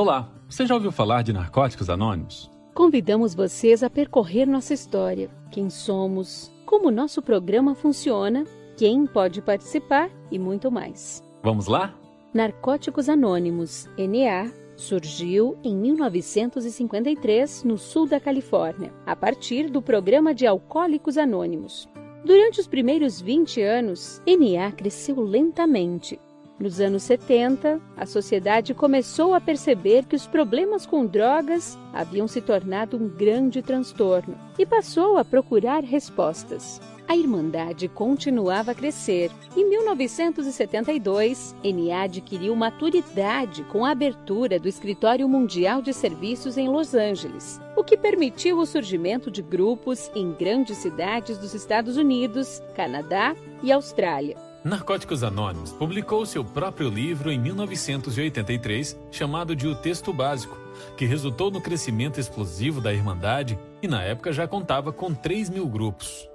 Olá, você já ouviu falar de Narcóticos Anônimos? Convidamos vocês a percorrer nossa história, quem somos, como nosso programa funciona, quem pode participar e muito mais. Vamos lá? Narcóticos Anônimos, NA, surgiu em 1953 no sul da Califórnia, a partir do programa de Alcoólicos Anônimos. Durante os primeiros 20 anos, NA cresceu lentamente, nos anos 70, a sociedade começou a perceber que os problemas com drogas haviam se tornado um grande transtorno e passou a procurar respostas. A Irmandade continuava a crescer. Em 1972, NA adquiriu maturidade com a abertura do Escritório Mundial de Serviços em Los Angeles, o que permitiu o surgimento de grupos em grandes cidades dos Estados Unidos, Canadá e Austrália. Narcóticos Anônimos publicou seu próprio livro em 1983, chamado de O Texto Básico, que resultou no crescimento explosivo da Irmandade e na época já contava com 3 mil grupos.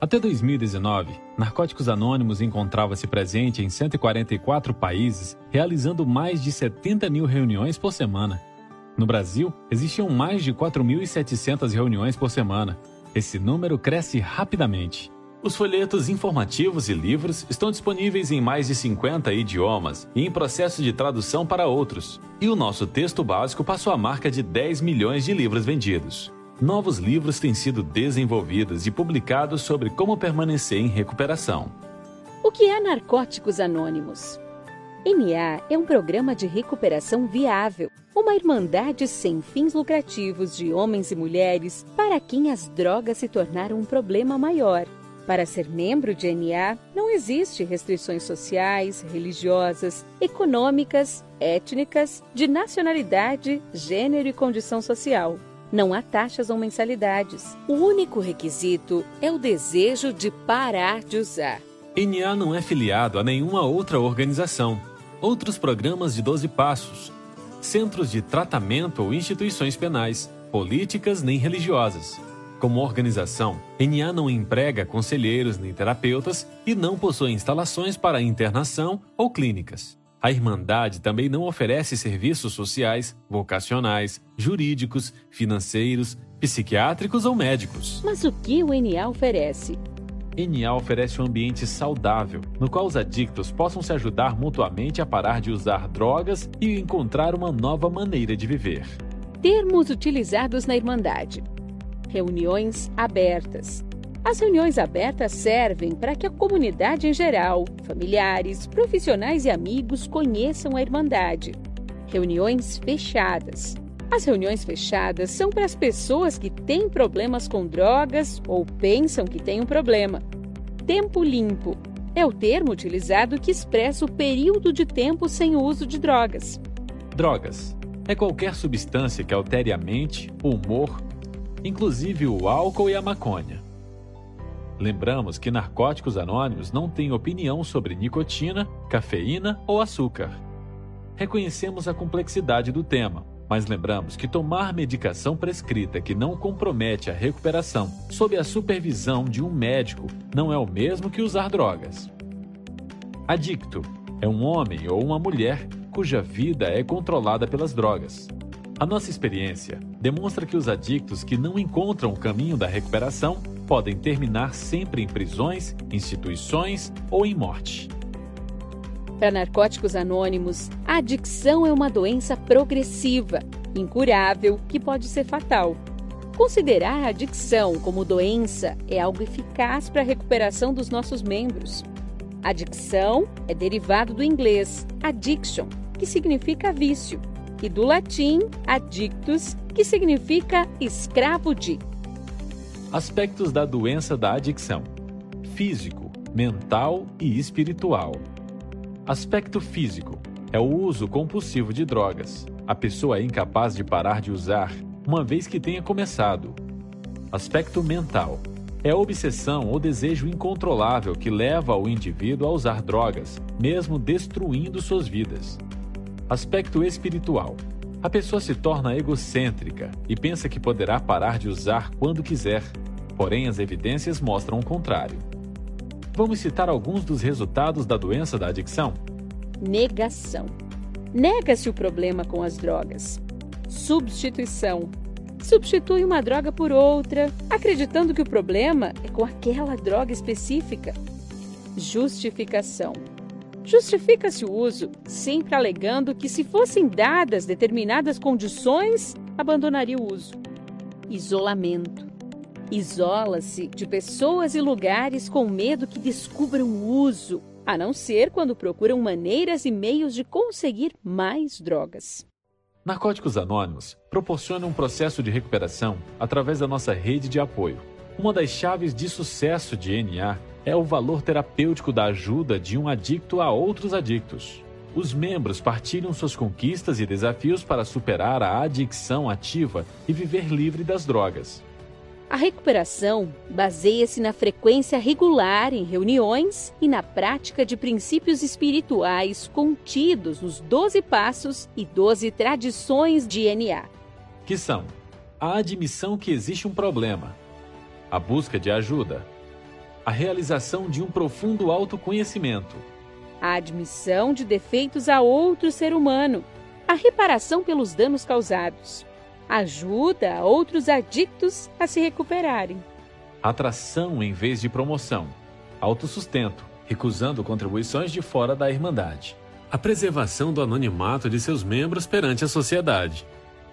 Até 2019, Narcóticos Anônimos encontrava-se presente em 144 países, realizando mais de 70 mil reuniões por semana. No Brasil, existiam mais de 4.700 reuniões por semana. Esse número cresce rapidamente. Os folhetos informativos e livros estão disponíveis em mais de 50 idiomas e em processo de tradução para outros. E o nosso texto básico passou a marca de 10 milhões de livros vendidos. Novos livros têm sido desenvolvidos e publicados sobre como permanecer em recuperação. O que é Narcóticos Anônimos? NA é um programa de recuperação viável, uma irmandade sem fins lucrativos de homens e mulheres para quem as drogas se tornaram um problema maior para ser membro de NA, não existe restrições sociais, religiosas, econômicas, étnicas, de nacionalidade, gênero e condição social. Não há taxas ou mensalidades. O único requisito é o desejo de parar de usar. NA não é filiado a nenhuma outra organização, outros programas de 12 passos, centros de tratamento ou instituições penais, políticas nem religiosas. Como organização, NA não emprega conselheiros nem terapeutas e não possui instalações para internação ou clínicas. A Irmandade também não oferece serviços sociais, vocacionais, jurídicos, financeiros, psiquiátricos ou médicos. Mas o que o NA oferece? NA oferece um ambiente saudável, no qual os adictos possam se ajudar mutuamente a parar de usar drogas e encontrar uma nova maneira de viver. Termos utilizados na Irmandade: reuniões abertas. As reuniões abertas servem para que a comunidade em geral, familiares, profissionais e amigos conheçam a Irmandade. Reuniões fechadas. As reuniões fechadas são para as pessoas que têm problemas com drogas ou pensam que têm um problema. Tempo limpo é o termo utilizado que expressa o período de tempo sem uso de drogas. Drogas é qualquer substância que altere a mente, o humor inclusive o álcool e a maconha. Lembramos que Narcóticos Anônimos não tem opinião sobre nicotina, cafeína ou açúcar. Reconhecemos a complexidade do tema, mas lembramos que tomar medicação prescrita que não compromete a recuperação sob a supervisão de um médico não é o mesmo que usar drogas. Adicto é um homem ou uma mulher cuja vida é controlada pelas drogas. A nossa experiência demonstra que os adictos que não encontram o caminho da recuperação podem terminar sempre em prisões, instituições ou em morte. Para Narcóticos Anônimos, a adicção é uma doença progressiva, incurável, que pode ser fatal. Considerar a adicção como doença é algo eficaz para a recuperação dos nossos membros. Adicção é derivado do inglês addiction, que significa vício e do latim adictus, que significa escravo de. Aspectos da doença da adicção: físico, mental e espiritual. Aspecto físico é o uso compulsivo de drogas. A pessoa é incapaz de parar de usar, uma vez que tenha começado. Aspecto mental é a obsessão ou desejo incontrolável que leva o indivíduo a usar drogas, mesmo destruindo suas vidas. Aspecto espiritual. A pessoa se torna egocêntrica e pensa que poderá parar de usar quando quiser, porém as evidências mostram o contrário. Vamos citar alguns dos resultados da doença da adicção? Negação. Nega-se o problema com as drogas. Substituição. Substitui uma droga por outra, acreditando que o problema é com aquela droga específica. Justificação. Justifica-se o uso, sempre alegando que, se fossem dadas determinadas condições, abandonaria o uso. Isolamento. Isola-se de pessoas e lugares com medo que descubram o uso, a não ser quando procuram maneiras e meios de conseguir mais drogas. Narcóticos Anônimos proporciona um processo de recuperação através da nossa rede de apoio. Uma das chaves de sucesso de NA é o valor terapêutico da ajuda de um adicto a outros adictos. Os membros partilham suas conquistas e desafios para superar a adicção ativa e viver livre das drogas. A recuperação baseia-se na frequência regular em reuniões e na prática de princípios espirituais contidos nos 12 passos e 12 tradições de NA. Que são a admissão que existe um problema, a busca de ajuda, a realização de um profundo autoconhecimento, a admissão de defeitos a outro ser humano, a reparação pelos danos causados, ajuda a outros adictos a se recuperarem. Atração em vez de promoção, autossustento, recusando contribuições de fora da Irmandade. A preservação do anonimato de seus membros perante a sociedade.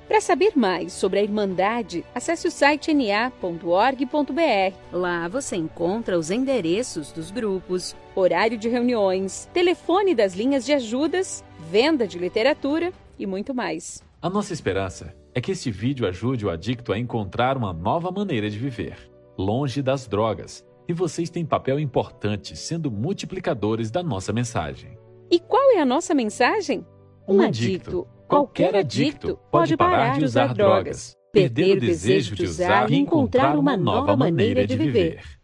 Para saber mais sobre a Irmandade, acesse o site na.org.br. Lá você encontra os endereços dos grupos, horário de reuniões, telefone das linhas de ajudas, venda de literatura e muito mais. A nossa esperança é que este vídeo ajude o adicto a encontrar uma nova maneira de viver, longe das drogas, e vocês têm papel importante sendo multiplicadores da nossa mensagem. E qual é a nossa mensagem? Um adicto, qualquer adicto, pode parar de usar drogas, perder o desejo de usar e encontrar uma nova maneira de viver.